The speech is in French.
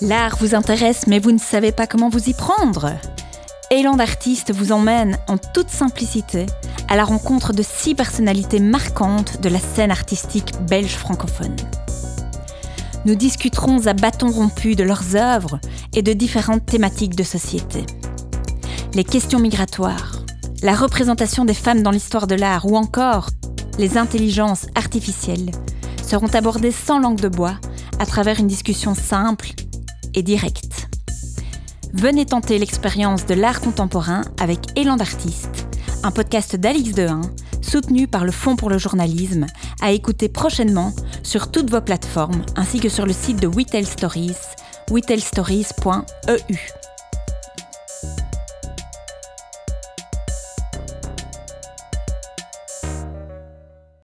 L'art vous intéresse mais vous ne savez pas comment vous y prendre Élan d'artiste vous emmène en toute simplicité à la rencontre de six personnalités marquantes de la scène artistique belge francophone. Nous discuterons à bâton rompu de leurs œuvres et de différentes thématiques de société. Les questions migratoires, la représentation des femmes dans l'histoire de l'art ou encore les intelligences artificielles seront abordées sans langue de bois à travers une discussion simple Venez tenter l'expérience de l'art contemporain avec Élan d'artiste, un podcast d'Alix Dehain, soutenu par le Fonds pour le journalisme, à écouter prochainement sur toutes vos plateformes ainsi que sur le site de We Tell Stories, wetellstories.eu.